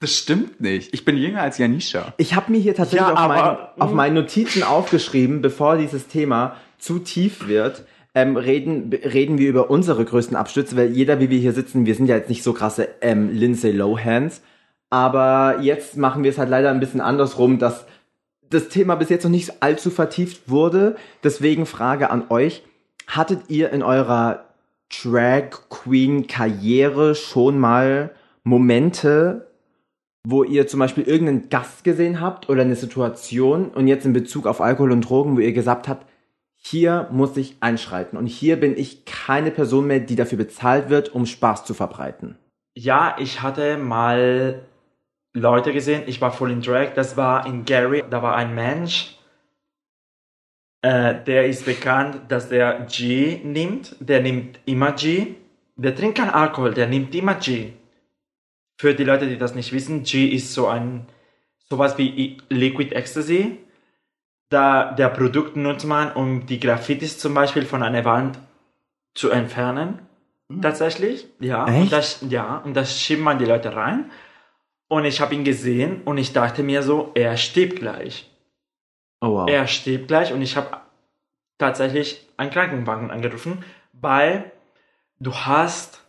Das stimmt nicht. Ich bin jünger als Janisha. ich habe mir hier tatsächlich Ja, auf, meinen, auf meinen Notizen aufgeschrieben, bevor dieses Thema zu tief wird, ähm, reden, reden wir über unsere größten Abstürze, weil jeder, wie wir hier sitzen, wir sind ja jetzt nicht so krasse ähm, Lindsay Lohans, aber jetzt machen wir es halt leider ein bisschen andersrum, dass das Thema bis jetzt noch nicht allzu vertieft wurde. Deswegen Frage an euch. Hattet ihr in eurer Drag Queen Karriere schon mal Momente, wo ihr zum Beispiel irgendeinen Gast gesehen habt oder eine Situation und jetzt in Bezug auf Alkohol und Drogen, wo ihr gesagt habt, hier muss ich einschreiten und hier bin ich keine Person mehr, die dafür bezahlt wird, um Spaß zu verbreiten. Ja, ich hatte mal Leute gesehen, ich war voll in Drag, das war in Gary, da war ein Mensch, äh, der ist bekannt, dass der G nimmt, der nimmt immer G, der trinkt keinen Alkohol, der nimmt immer G. Für die Leute, die das nicht wissen, G ist so ein, sowas wie Liquid Ecstasy. Da, der Produkt nutzt man, um die Graffitis zum Beispiel von einer Wand zu entfernen. Tatsächlich, ja. Echt? Und das, ja, und das schiebt man die Leute rein. Und ich habe ihn gesehen und ich dachte mir so, er stirbt gleich. Oh wow. Er stirbt gleich und ich habe tatsächlich einen Krankenwagen angerufen, weil du hast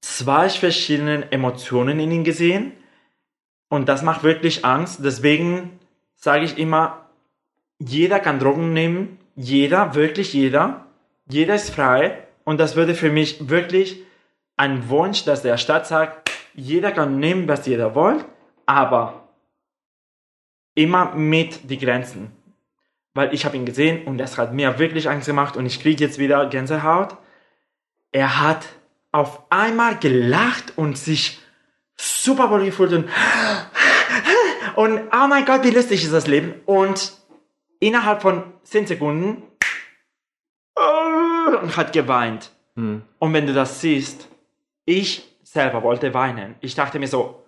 zwei verschiedene Emotionen in ihm gesehen und das macht wirklich Angst. Deswegen sage ich immer, jeder kann Drogen nehmen, jeder, wirklich jeder, jeder ist frei und das würde für mich wirklich ein Wunsch, dass der Staat sagt, jeder kann nehmen, was jeder will, aber immer mit die Grenzen. Weil ich habe ihn gesehen und das hat mir wirklich Angst gemacht und ich kriege jetzt wieder Gänsehaut. Er hat auf einmal gelacht und sich super wohl gefühlt und, und oh mein Gott, wie lustig ist das Leben. Und innerhalb von 10 Sekunden und hat geweint. Hm. Und wenn du das siehst, ich selber wollte weinen. Ich dachte mir so,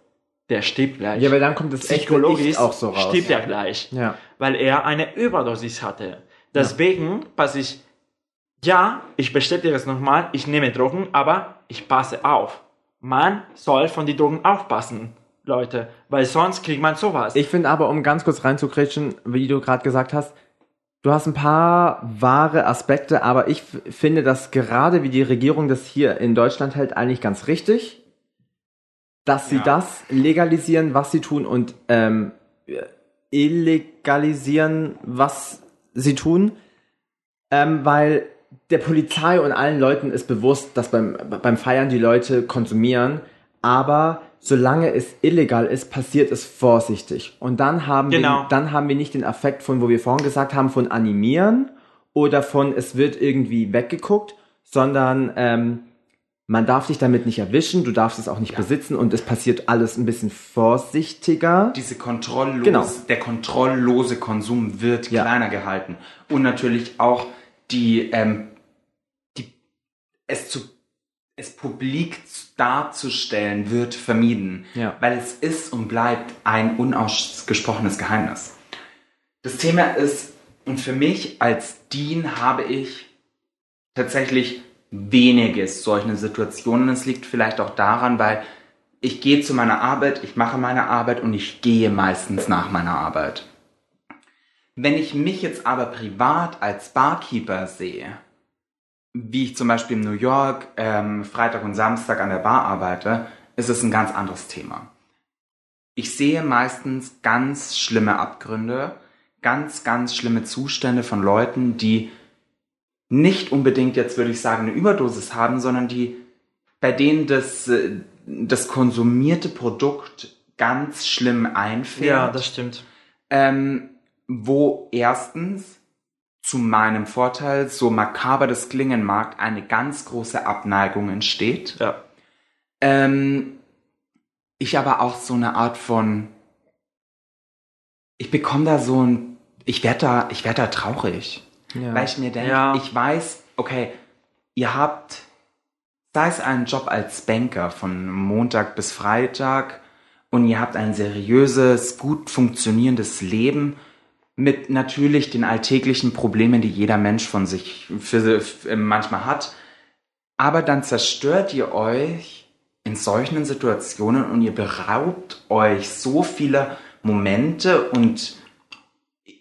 der stirbt gleich. Ja, weil dann kommt das echte Psychologisch Ich auch so raus. stirbt er gleich. Ja. Weil er eine Überdosis hatte. Deswegen passe ich, ja, ich bestätige es nochmal, ich nehme Drogen, aber ich passe auf. Man soll von den Drogen aufpassen, Leute, weil sonst kriegt man sowas. Ich finde aber, um ganz kurz reinzukretschen, wie du gerade gesagt hast, du hast ein paar wahre Aspekte, aber ich finde, dass gerade wie die Regierung das hier in Deutschland hält, eigentlich ganz richtig, dass sie Ja. das legalisieren, was sie tun und ähm, illegalisieren, was sie tun, ähm, weil der Polizei und allen Leuten ist bewusst, dass beim, beim Feiern die Leute konsumieren, aber solange es illegal ist, passiert es vorsichtig. Und dann haben, Genau. wir, dann haben wir nicht den Effekt von, wo wir vorhin gesagt haben, von animieren oder von es wird irgendwie weggeguckt, sondern ähm, man darf dich damit nicht erwischen, du darfst es auch nicht besitzen und es passiert alles ein bisschen vorsichtiger. Diese kontrolllose, Genau. der kontrolllose Konsum wird Ja. kleiner gehalten. Und natürlich auch die, ähm, die, es zu, es publik darzustellen wird vermieden. Ja. Weil es ist und bleibt ein unausgesprochenes Geheimnis. Das Thema ist, und für mich als Dean habe ich tatsächlich weniges solche Situationen. Es liegt vielleicht auch daran, weil ich gehe zu meiner Arbeit, ich mache meine Arbeit und ich gehe meistens nach meiner Arbeit. Wenn ich mich jetzt aber privat als Barkeeper sehe, wie ich zum Beispiel in New York ähm, Freitag und Samstag an der Bar arbeite, ist es ein ganz anderes Thema. Ich sehe meistens ganz schlimme Abgründe, ganz, ganz schlimme Zustände von Leuten, die nicht unbedingt jetzt, würde ich sagen, eine Überdosis haben, sondern die, bei denen das, äh, das konsumierte Produkt ganz schlimm einfällt. Ja, das stimmt. Ähm, wo erstens zu meinem Vorteil, so makaber das klingen mag, eine ganz große Abneigung entsteht. Ja. Ähm, ich aber auch so eine Art von, ich bekomme da so ein, ich werde da, ich werde da traurig. Ja. Weil ich mir denke, Ja. ich weiß, okay, ihr habt, sei es einen Job als Banker von Montag bis Freitag und ihr habt ein seriöses, gut funktionierendes Leben mit natürlich den alltäglichen Problemen, die jeder Mensch von sich für, für, manchmal hat. Aber dann zerstört ihr euch in solchen Situationen und ihr beraubt euch so viele Momente und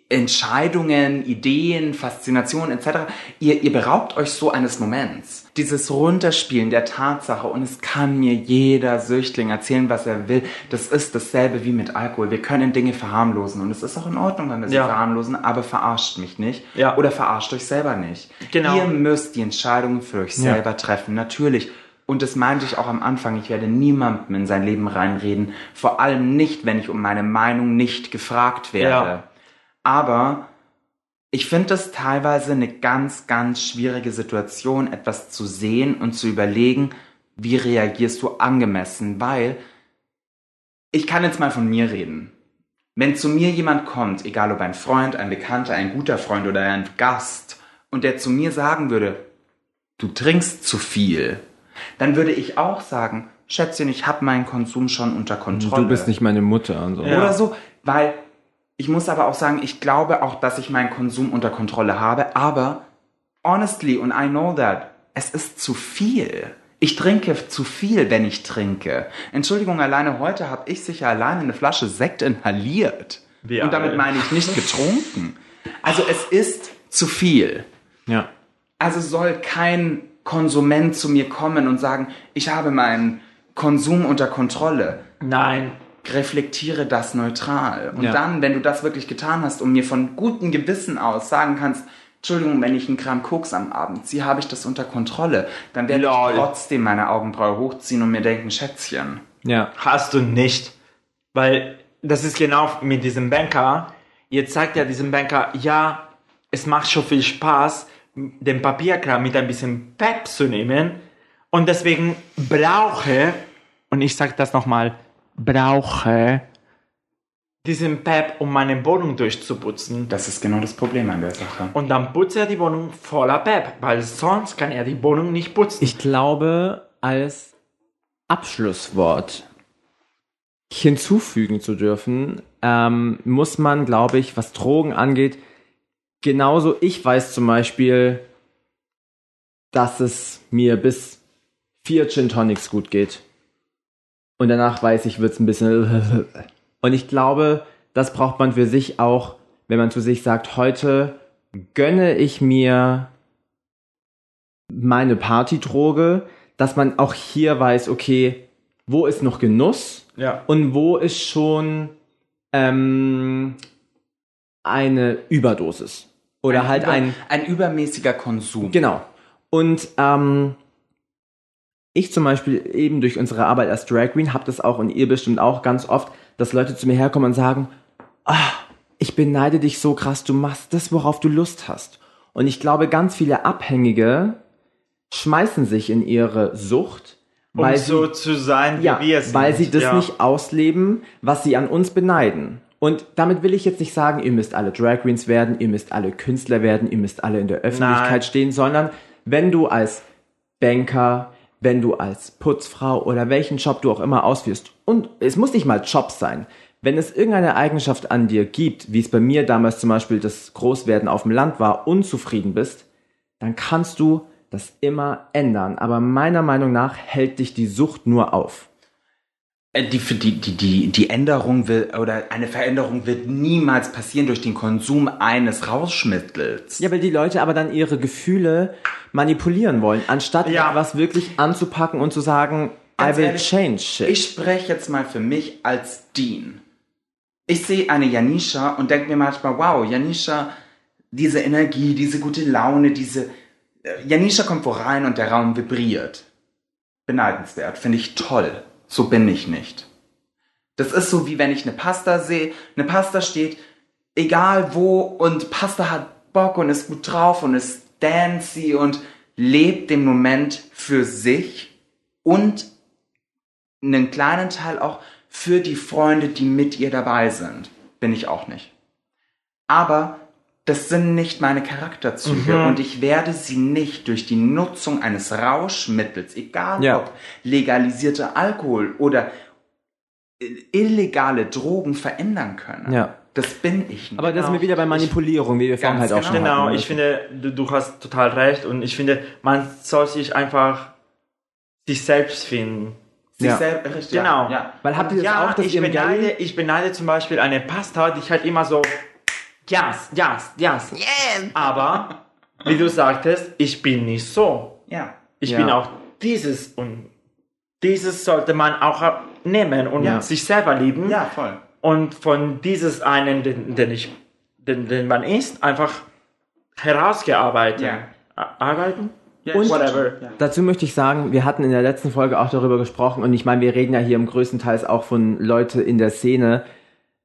Entscheidungen, Ideen, Faszinationen etc. Ihr, ihr beraubt euch so eines Moments. Dieses Runterspielen der Tatsache und es kann mir jeder Süchtling erzählen, was er will. Das ist dasselbe wie mit Alkohol. Wir können Dinge verharmlosen und es ist auch in Ordnung, wenn wir sie Ja. verharmlosen, aber verarscht mich nicht Ja. oder verarscht euch selber nicht. Genau. Ihr müsst die Entscheidungen für euch Ja. selber treffen, natürlich. Und das meinte ich auch am Anfang. Ich werde niemandem in sein Leben reinreden. Vor allem nicht, wenn ich um meine Meinung nicht gefragt werde. Aber ich finde es teilweise eine ganz, ganz schwierige Situation, etwas zu sehen und zu überlegen, wie reagierst du angemessen, weil ich kann jetzt mal von mir reden. Wenn zu mir jemand kommt, egal ob ein Freund, ein Bekannter, ein guter Freund oder ein Gast, und der zu mir sagen würde, du trinkst zu viel, dann würde ich auch sagen, Schätzchen, ich habe meinen Konsum schon unter Kontrolle. Du bist nicht meine Mutter und so. Ja. Oder so, weil ich muss aber auch sagen, ich glaube auch, dass ich meinen Konsum unter Kontrolle habe, aber honestly, und I know that, es ist zu viel. Ich trinke zu viel, wenn ich trinke. Entschuldigung, alleine heute habe ich sicher alleine eine Flasche Sekt inhaliert. Wir und damit meine ich nicht getrunken. Also es ist zu viel. Ja. Also soll kein Konsument zu mir kommen und sagen, ich habe meinen Konsum unter Kontrolle Nein. Reflektiere das neutral. Und Ja. dann, wenn du das wirklich getan hast und mir von gutem Gewissen aus sagen kannst, Entschuldigung, wenn ich einen Gramm Koks am Abend ziehe, habe ich das unter Kontrolle, dann werde Lol. ich trotzdem meine Augenbraue hochziehen und mir denken, Schätzchen. Ja. Hast du nicht. Weil das ist genau mit diesem Banker. Jetzt sagt ja diesem Banker, ja, es macht schon viel Spaß, den Papierkram mit ein bisschen Pep zu nehmen. Und deswegen brauche, und ich sage das nochmal, brauche diesen Pep, um meine Wohnung durchzuputzen. Das ist genau das Problem an der Sache. Und dann putzt er die Wohnung voller Pep, weil sonst kann er die Wohnung nicht putzen. Ich glaube, als Abschlusswort hinzufügen zu dürfen, ähm, muss man, glaube ich, was Drogen angeht, genauso, ich weiß zum Beispiel, dass es mir bis vier Gin Tonics gut geht. Und danach weiß ich, wird's ein bisschen. Und ich glaube, das braucht man für sich auch, wenn man zu sich sagt, heute gönne ich mir meine Partydroge, dass man auch hier weiß, okay, wo ist noch Genuss ja. und wo ist schon ähm, eine Überdosis. Oder halt über, ein, ein übermäßiger Konsum. Genau. Und ähm, ich zum Beispiel eben durch unsere Arbeit als Drag Queen habe das auch und ihr bestimmt auch ganz oft, dass Leute zu mir herkommen und sagen, ah, ich beneide dich so krass, du machst das, worauf du Lust hast. Und ich glaube, ganz viele Abhängige schmeißen sich in ihre Sucht, Um weil so sie, zu sein, wie ja, wir sind. weil sie das ja. nicht ausleben, was sie an uns beneiden. Und damit will ich jetzt nicht sagen, ihr müsst alle Drag Queens werden, ihr müsst alle Künstler werden, ihr müsst alle in der Öffentlichkeit Nein. stehen, sondern wenn du als Banker, wenn du als Putzfrau oder welchen Job du auch immer ausführst, und es muss nicht mal Job sein, Wenn es irgendeine Eigenschaft an dir gibt, wie es bei mir damals zum Beispiel das Großwerden auf dem Land war, unzufrieden bist, dann kannst du das immer ändern. Aber meiner Meinung nach hält dich die Sucht nur auf. Äh, Die, die, die, die, Änderung will, oder eine Veränderung wird niemals passieren durch den Konsum eines Rauschmittels. Ja, weil die Leute aber dann ihre Gefühle manipulieren wollen, anstatt Ja. etwas wirklich anzupacken und zu sagen, Ganz I will ehrlich, change shit. Ich spreche jetzt mal für mich als Dean. Ich sehe eine Janisha und denke mir manchmal, wow, Janisha, diese Energie, diese gute Laune, diese... äh, Janisha kommt wo rein und der Raum vibriert. Beneidenswert, finde ich toll. So bin ich nicht. Das ist so wie wenn ich eine Pasta sehe. Eine Pasta steht egal wo und Pasta hat Bock und ist gut drauf und ist dancy und lebt den Moment für sich und einen kleinen Teil auch für die Freunde, die mit ihr dabei sind. Bin ich auch nicht. Aber das sind nicht meine Charakterzüge Mhm. und ich werde sie nicht durch die Nutzung eines Rauschmittels, egal Ja. ob legalisierter Alkohol oder illegale Drogen verändern können. Ja. Das bin ich nicht. aber das sind wir wieder bei Manipulierung, wie wir vorhin halt auch Ganz schon Genau, hatten. ich finde, du, du hast total recht und ich finde, man soll sich einfach sich selbst finden. sich Ja. selbst, richtig, Genau. Ja. Weil habt ihr das ja, auch, dass ich ihr beneide, ich beneide zum Beispiel eine Pasta, die halt immer so, yes, yes, yes. Aber, wie du sagtest, ich bin nicht so. ja. Ich Ja. bin auch dieses und dieses sollte man auch nehmen und Ja. sich selber lieben. Ja, voll. Und von dieses einen, den, den ich, den, den man ist, einfach herausgearbeitet. Ja. Arbeiten? Ja, Und- Whatever. Dazu möchte ich sagen, wir hatten in der letzten Folge auch darüber gesprochen und ich meine, wir reden ja hier im größten Teils auch von Leute in der Szene.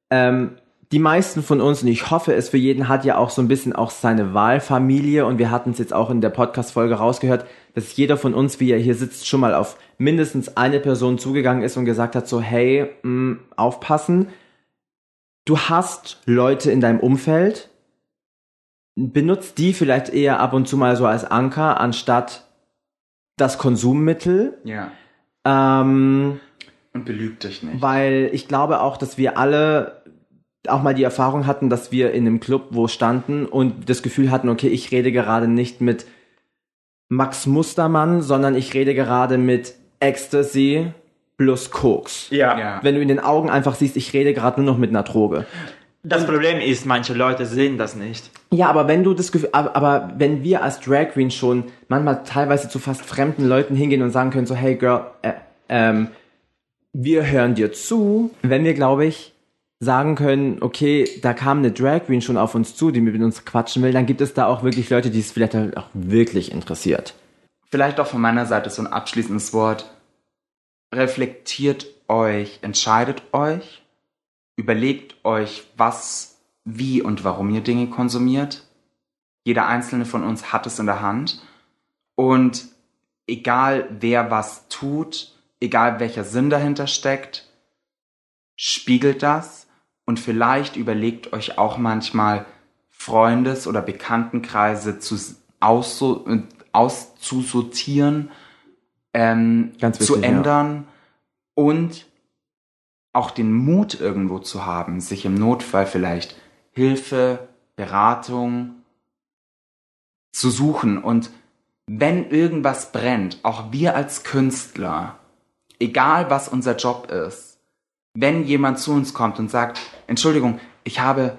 Ähm, die meisten von uns, und ich hoffe es für jeden, hat ja auch so ein bisschen auch seine Wahlfamilie und wir hatten es jetzt auch in der Podcast-Folge rausgehört, dass jeder von uns, wie er hier sitzt, schon mal auf mindestens eine Person zugegangen ist und gesagt hat so, hey, mh, aufpassen. Du hast Leute in deinem Umfeld, benutzt die vielleicht eher ab und zu mal so als Anker, anstatt das Konsummittel. ja. Ähm, Und belügt dich nicht. weil ich glaube auch, dass wir alle auch mal die Erfahrung hatten, dass wir in einem Club wo standen und das Gefühl hatten, okay, ich rede gerade nicht mit Max Mustermann, sondern ich rede gerade mit Ecstasy plus Koks. Ja. Ja. Wenn du in den Augen einfach siehst, ich rede gerade nur noch mit einer Droge. Das Problem ist, manche Leute sehen das nicht. Ja, aber wenn du das Gefühl, aber, aber wenn wir als Drag Queen schon manchmal teilweise zu fast fremden Leuten hingehen und sagen können, so, hey Girl, äh, ähm, wir hören dir zu, wenn wir, glaube ich, sagen können, okay, da kam eine Drag Queen schon auf uns zu, die mit uns quatschen will, dann gibt es da auch wirklich Leute, die es vielleicht halt auch wirklich interessiert. Vielleicht auch von meiner Seite so ein abschließendes Wort. Reflektiert euch, entscheidet euch, überlegt euch, was, wie und warum ihr Dinge konsumiert. Jeder einzelne von uns hat es in der Hand. Und egal wer was tut, egal welcher Sinn dahinter steckt, spiegelt das und vielleicht überlegt euch auch manchmal Freundes- oder Bekanntenkreise zu, äh, auszusortieren, ähm, Ganz zu wichtig, ja. ändern und auch den Mut irgendwo zu haben, sich im Notfall vielleicht Hilfe, Beratung zu suchen. Und wenn irgendwas brennt, auch wir als Künstler, egal was unser Job ist, wenn jemand zu uns kommt und sagt, Entschuldigung, ich habe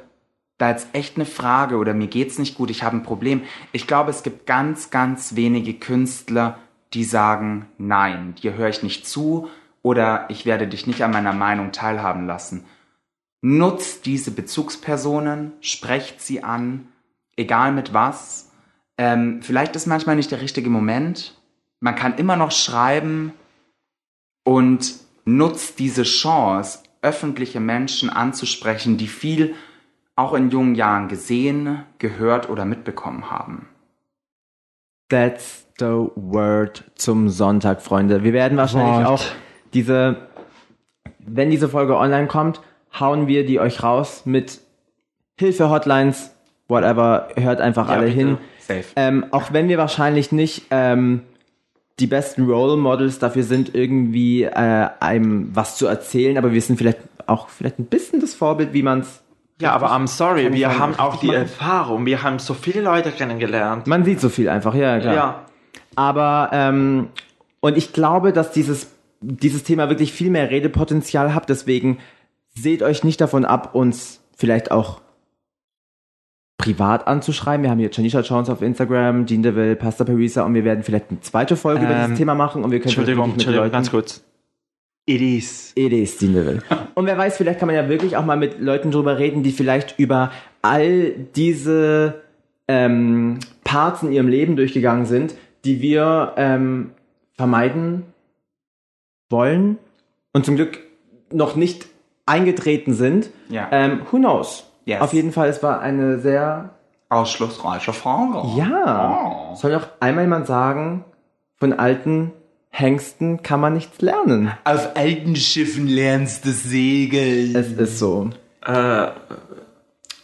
da jetzt echt eine Frage oder mir geht's nicht gut, ich habe ein Problem. Ich glaube, es gibt ganz, ganz wenige Künstler, die sagen, nein, dir höre ich nicht zu oder ich werde dich nicht an meiner Meinung teilhaben lassen. Nutzt diese Bezugspersonen, sprecht sie an, egal mit was. Ähm, vielleicht ist manchmal nicht der richtige Moment. Man kann immer noch schreiben und nutzt diese Chance, öffentliche Menschen anzusprechen, die viel auch in jungen Jahren gesehen, gehört oder mitbekommen haben. That's the word zum Sonntag, Freunde. Wir werden wahrscheinlich Wort. auch diese, wenn diese Folge online kommt, hauen wir die euch raus mit Hilfe, Hotlines, whatever. Hört einfach alle bitte. hin. Safe. Ähm, auch wenn wir wahrscheinlich nicht ähm, die besten Role Models dafür sind, irgendwie äh, einem was zu erzählen, aber wir sind vielleicht auch vielleicht ein bisschen das Vorbild, wie man es. Ja, aber I'm sorry, wir haben auch die machen. Erfahrung, wir haben so viele Leute kennengelernt. Man sieht so viel einfach, ja, klar. Ja, Aber, ähm, und ich glaube, dass dieses, dieses Thema wirklich viel mehr Redepotenzial hat, deswegen seht euch nicht davon ab, uns vielleicht auch privat anzuschreiben. Wir haben hier Janisha Jones auf Instagram, Jean DeVille, Pasta Parisa und wir werden vielleicht eine zweite Folge über Ähm, dieses Thema machen und wir können Entschuldigung, Entschuldigung, ganz kurz. It is. It is Jean DeVille. Und wer weiß, vielleicht kann man ja wirklich auch mal mit Leuten drüber reden, die vielleicht über all diese ähm, Parts in ihrem Leben durchgegangen sind, die wir ähm, vermeiden wollen und zum Glück noch nicht eingetreten sind. Ja. Ähm, who knows? Yes. Auf jeden Fall, es war eine sehr Ausschlussreiche Frage. ja. Oh. Soll auch einmal jemand sagen, von alten Hengsten kann man nichts lernen. Auf alten Schiffen lernst du segeln. Es ist so. Äh,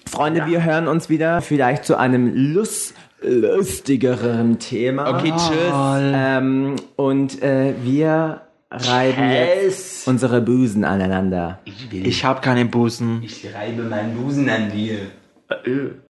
Freunde, wir hören uns wieder vielleicht zu einem lust lustigeren Thema. Okay, tschüss. Ähm, und äh, wir reiben jetzt unsere Busen aneinander. Ich ich habe keine Busen. ich reibe meinen Busen an dir. Äh,